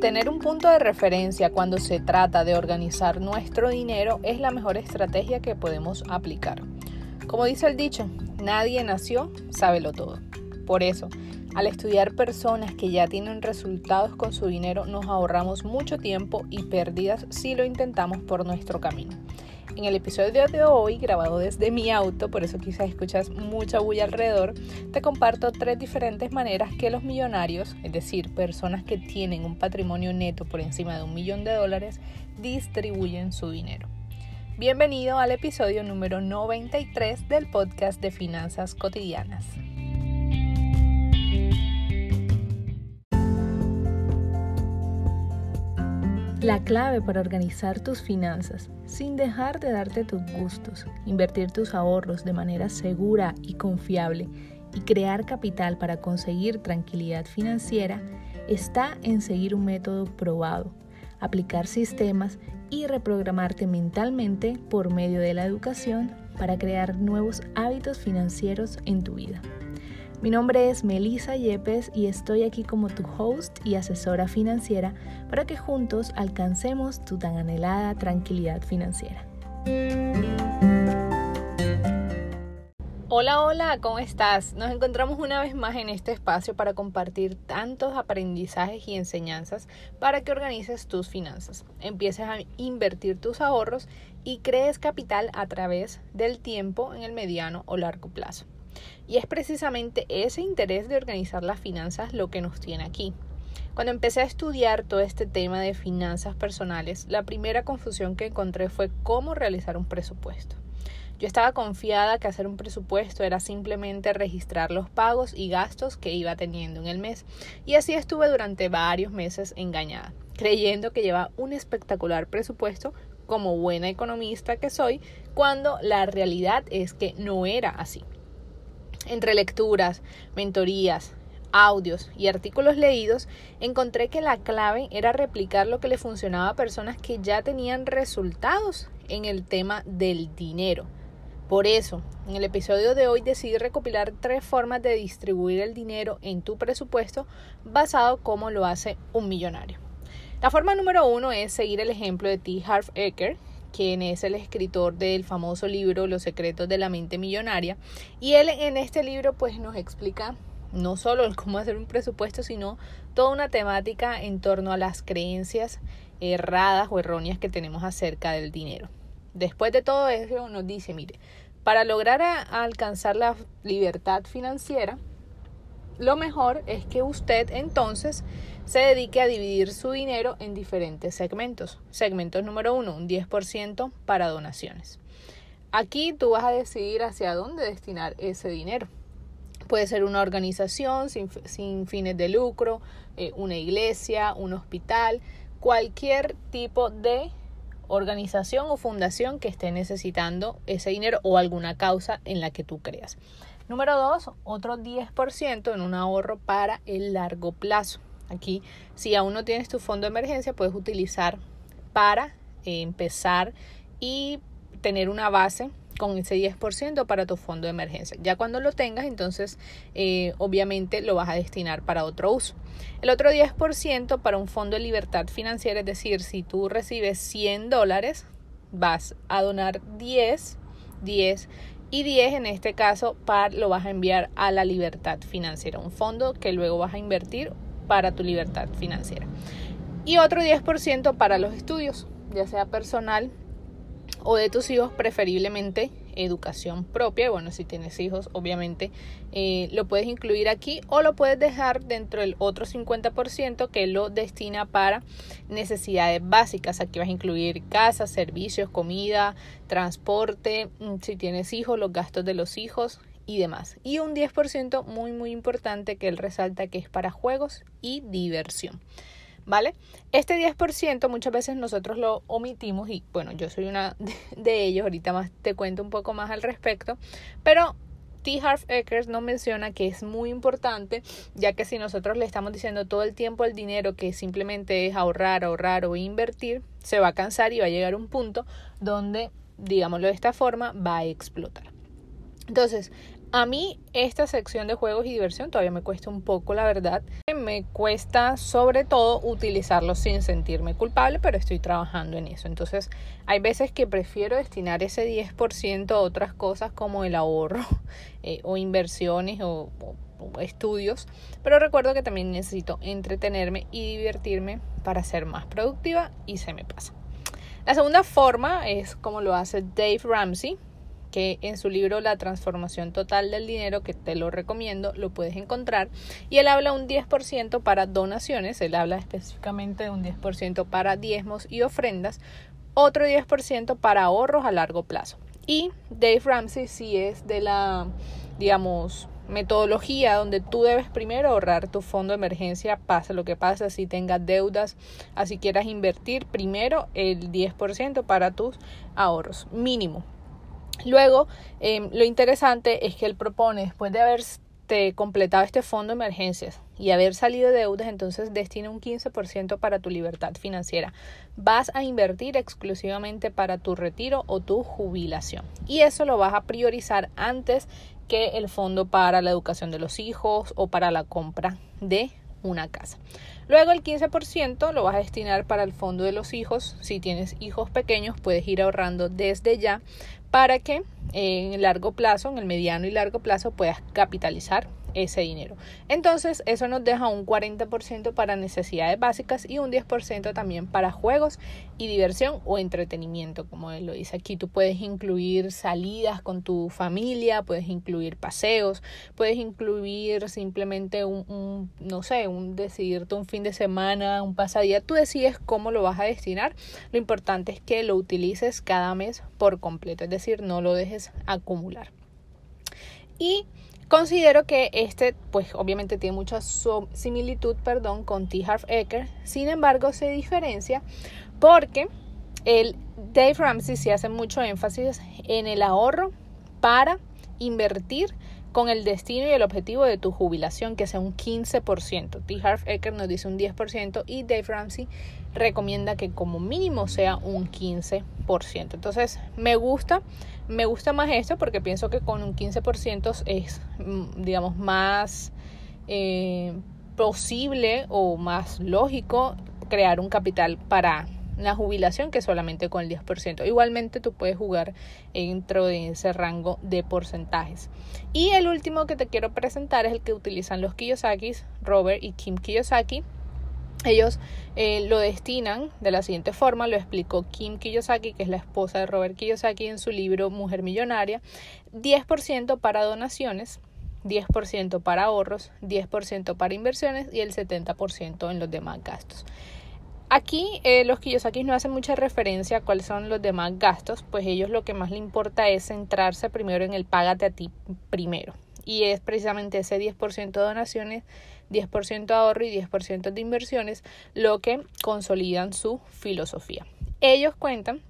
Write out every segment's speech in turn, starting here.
tener un punto de referencia cuando se trata de organizar nuestro dinero es la mejor estrategia que podemos aplicar. Como dice el dicho, nadie nació, sábelo todo. Por eso, al estudiar personas que ya tienen resultados con su dinero, nos ahorramos mucho tiempo y pérdidas si lo intentamos por nuestro camino. En el episodio de hoy, grabado desde mi auto, por eso quizás escuchas mucha bulla alrededor, te comparto tres diferentes maneras que los millonarios, es decir, personas que tienen un patrimonio neto por encima de un millón de dólares, distribuyen su dinero. Bienvenido al episodio número 93 del podcast de Finanzas Cotidianas. La clave para organizar tus finanzas sin dejar de darte tus gustos, invertir tus ahorros de manera segura y confiable y crear capital para conseguir tranquilidad financiera está en seguir un método probado, aplicar sistemas y reprogramarte mentalmente por medio de la educación para crear nuevos hábitos financieros en tu vida. Mi nombre es Melissa Yepes y estoy aquí como tu host y asesora financiera para que juntos alcancemos tu tan anhelada tranquilidad financiera. Hola, hola, ¿cómo estás? Nos encontramos una vez más en este espacio para compartir tantos aprendizajes y enseñanzas para que organices tus finanzas, empieces a invertir tus ahorros y crees capital a través del tiempo en el mediano o largo plazo. Y es precisamente ese interés de organizar las finanzas lo que nos tiene aquí. Cuando empecé a estudiar todo este tema de finanzas personales, la primera confusión que encontré fue cómo realizar un presupuesto. Yo estaba confiada que hacer un presupuesto era simplemente registrar los pagos y gastos que iba teniendo en el mes. Y así estuve durante varios meses engañada, creyendo que llevaba un espectacular presupuesto como buena economista que soy, cuando la realidad es que no era así. Entre lecturas, mentorías, audios y artículos leídos, encontré que la clave era replicar lo que le funcionaba a personas que ya tenían resultados en el tema del dinero. Por eso, en el episodio de hoy decidí recopilar tres formas de distribuir el dinero en tu presupuesto basado como lo hace un millonario. La forma número uno es seguir el ejemplo de T. Harv Eker, quien es el escritor del famoso libro Los secretos de la mente millonaria. Y él en este libro pues nos explica no solo cómo hacer un presupuesto, sino toda una temática en torno a las creencias erradas o erróneas que tenemos acerca del dinero. Después de todo eso nos dice, mire, para lograr alcanzar la libertad financiera, lo mejor es que usted entonces se dedique a dividir su dinero en diferentes segmentos. Segmento número uno, un 10% para donaciones. Aquí tú vas a decidir hacia dónde destinar ese dinero. Puede ser una organización sin, fines de lucro, eh, una iglesia, un hospital, cualquier tipo de organización o fundación que esté necesitando ese dinero o alguna causa en la que tú creas. Número dos, otro 10% en un ahorro para el largo plazo. Aquí, si aún no tienes tu fondo de emergencia, puedes utilizar para eh, empezar y tener una base con ese 10% para tu fondo de emergencia. Ya cuando lo tengas, entonces eh, obviamente lo vas a destinar para otro uso. El otro 10% para un fondo de libertad financiera, es decir, si tú recibes 100 dólares, vas a donar 10, 10 y 10 en este caso para, lo vas a enviar a la libertad financiera, un fondo que luego vas a invertir para tu libertad financiera. Y otro 10% para los estudios, ya sea personal o de tus hijos, preferiblemente educación propia. Bueno, si tienes hijos, obviamente eh, lo puedes incluir aquí o lo puedes dejar dentro del otro 50% que lo destina para necesidades básicas. Aquí vas a incluir casa, servicios, comida, transporte, mm, si tienes hijos, los gastos de los hijos y demás. Y un 10% muy muy importante que él resalta que es para juegos y diversión. ¿Vale? Este 10% muchas veces nosotros lo omitimos y bueno, yo soy una de ellos, ahorita más te cuento un poco más al respecto, pero T. Harv Eckers nos menciona que es muy importante, ya que si nosotros le estamos diciendo todo el tiempo el dinero que simplemente es ahorrar, ahorrar o invertir, se va a cansar y va a llegar un punto donde, digámoslo de esta forma, va a explotar. Entonces, A mí esta sección de juegos y diversión todavía me cuesta un poco, la verdad. Me cuesta sobre todo utilizarlo sin sentirme culpable, pero estoy trabajando en eso. Entonces hay veces que prefiero destinar ese 10% a otras cosas como el ahorro eh, o inversiones o, o estudios. Pero recuerdo que también necesito entretenerme y divertirme para ser más productiva y se me pasa. La segunda forma es como lo hace Dave Ramsey que en su libro La transformación total del dinero, que te lo recomiendo, lo puedes encontrar. Y él habla un 10% para donaciones, él habla específicamente de un 10% para diezmos y ofrendas, otro 10% para ahorros a largo plazo. Y Dave Ramsey sí es de la, digamos, metodología donde tú debes primero ahorrar tu fondo de emergencia, pase lo que pase, si tengas deudas, así quieras invertir primero el 10% para tus ahorros, mínimo. Luego, em, lo interesante es que él propone, después de haber completado este fondo de emergencias y haber salido de deudas, entonces destina un 15% para tu libertad financiera. Vas a invertir exclusivamente para tu retiro o tu jubilación. Y eso lo vas a priorizar antes que el fondo para la educación de los hijos o para la compra de una casa. Luego el 15% lo vas a destinar para el fondo de los hijos. Si tienes hijos pequeños, puedes ir ahorrando desde ya para que en el largo plazo, en el mediano y largo plazo, puedas capitalizar ese dinero. Entonces, eso nos deja un 40% para necesidades básicas y un 10% también para juegos y diversión o entretenimiento, como él lo dice aquí. Tú puedes incluir salidas con tu familia, puedes incluir paseos, puedes incluir simplemente un, no sé, un decidirte un fin de semana, un pasadía. Tú decides cómo lo vas a destinar. Lo importante es que lo utilices cada mes por completo, es decir, no lo dejes acumular. Y Considero que este, pues obviamente tiene mucha similitud, perdón, con T. Harv Eker. Sin embargo, se diferencia porque el Dave Ramsey se hace mucho énfasis en el ahorro para invertir con el destino y el objetivo de tu jubilación, que sea un 15%. T. Harv Eker nos dice un 10% y Dave Ramsey recomienda que como mínimo sea un 15%. Entonces, me gusta, me gusta más esto porque pienso que con un 15% es, mm, digamos, más eh, posible o más lógico crear un capital para la jubilación que solamente con el 10%. Igualmente tú puedes jugar dentro de ese rango de porcentajes. Y el último que te quiero presentar es el que utilizan los Kiyosakis, Robert y Kim Kiyosaki. Ellos eh, lo destinan de la siguiente forma, lo explicó Kim Kiyosaki, que es la esposa de Robert Kiyosaki en su libro Mujer Millonaria, 10% para donaciones, 10% para ahorros, 10% para inversiones y el 70% en los demás gastos. Aquí eh, los Kiyosaki no hacen mucha referencia a cuáles son los demás gastos, pues ellos lo que más le importa es centrarse primero en el págate a ti primero. Y es precisamente ese 10% de donaciones, 10% de ahorro y 10% de inversiones lo que consolidan su filosofía. Ellos cuentan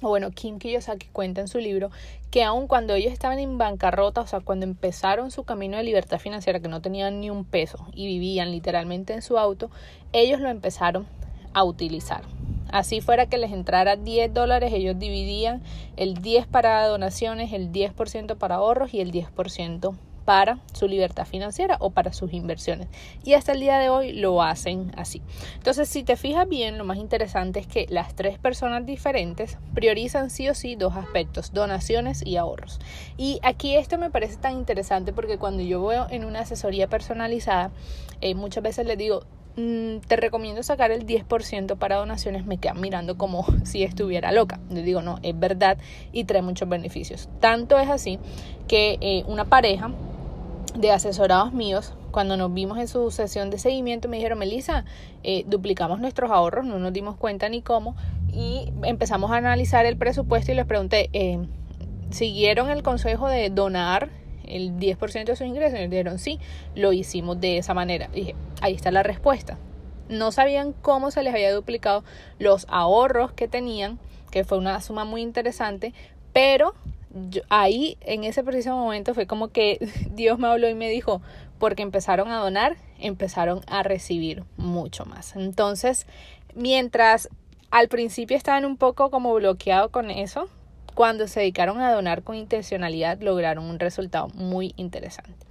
o bueno, Kim Kiyosaki cuenta en su libro que aun cuando ellos estaban en bancarrota, o sea, cuando empezaron su camino de libertad financiera, que no tenían ni un peso y vivían literalmente en su auto, ellos lo empezaron a utilizar. Así fuera que les entrara 10 dólares, ellos dividían el 10 para donaciones, el 10% para ahorros y el 10% para su libertad financiera o para sus inversiones. Y hasta el día de hoy lo hacen así. Entonces, si te fijas bien, lo más interesante es que las tres personas diferentes priorizan sí o sí dos aspectos, donaciones y ahorros. Y aquí esto me parece tan interesante porque cuando yo veo en una asesoría personalizada, eh, muchas veces les digo, te recomiendo sacar el 10% para donaciones, me quedan mirando como si estuviera loca. Les digo, no, es verdad y trae muchos beneficios. Tanto es así que eh, una pareja de asesorados míos, cuando nos vimos en su sesión de seguimiento, me dijeron, Melissa, eh, duplicamos nuestros ahorros, no nos dimos cuenta ni cómo, y empezamos a analizar el presupuesto y les pregunté, eh, ¿siguieron el consejo de donar el 10% de sus ingresos. Y dijeron, sí, lo hicimos de esa manera. dije, ahí está la respuesta. No sabían cómo se les había duplicado los ahorros que tenían, que fue una suma muy interesante, pero ahí en ese preciso momento fue como que Dios me habló y me dijo, porque empezaron a donar, empezaron a recibir mucho más. Entonces, mientras al principio estaban un poco como bloqueados con eso, cuando se dedicaron a donar con intencionalidad lograron un resultado muy interesante.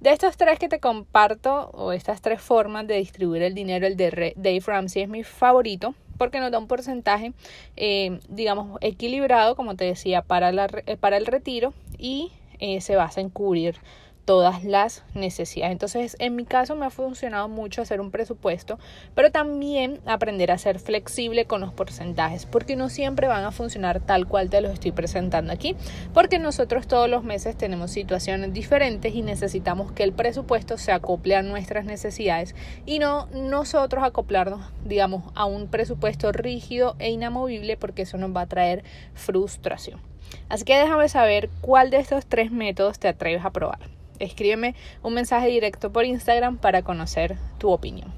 De estos tres que te comparto, o estas tres formas de distribuir el dinero, el de Dave Ramsey es mi favorito porque nos da un porcentaje, eh, digamos, equilibrado, como te decía, para, la, para el retiro y eh, se basa en cubrir todas las necesidades. Entonces, en mi caso me ha funcionado mucho hacer un presupuesto, pero también aprender a ser flexible con los porcentajes, porque no siempre van a funcionar tal cual te los estoy presentando aquí, porque nosotros todos los meses tenemos situaciones diferentes y necesitamos que el presupuesto se acople a nuestras necesidades y no nosotros acoplarnos, digamos, a un presupuesto rígido e inamovible, porque eso nos va a traer frustración. Así que déjame saber cuál de estos tres métodos te atreves a probar escríbeme un mensaje directo por Instagram para conocer tu opinión.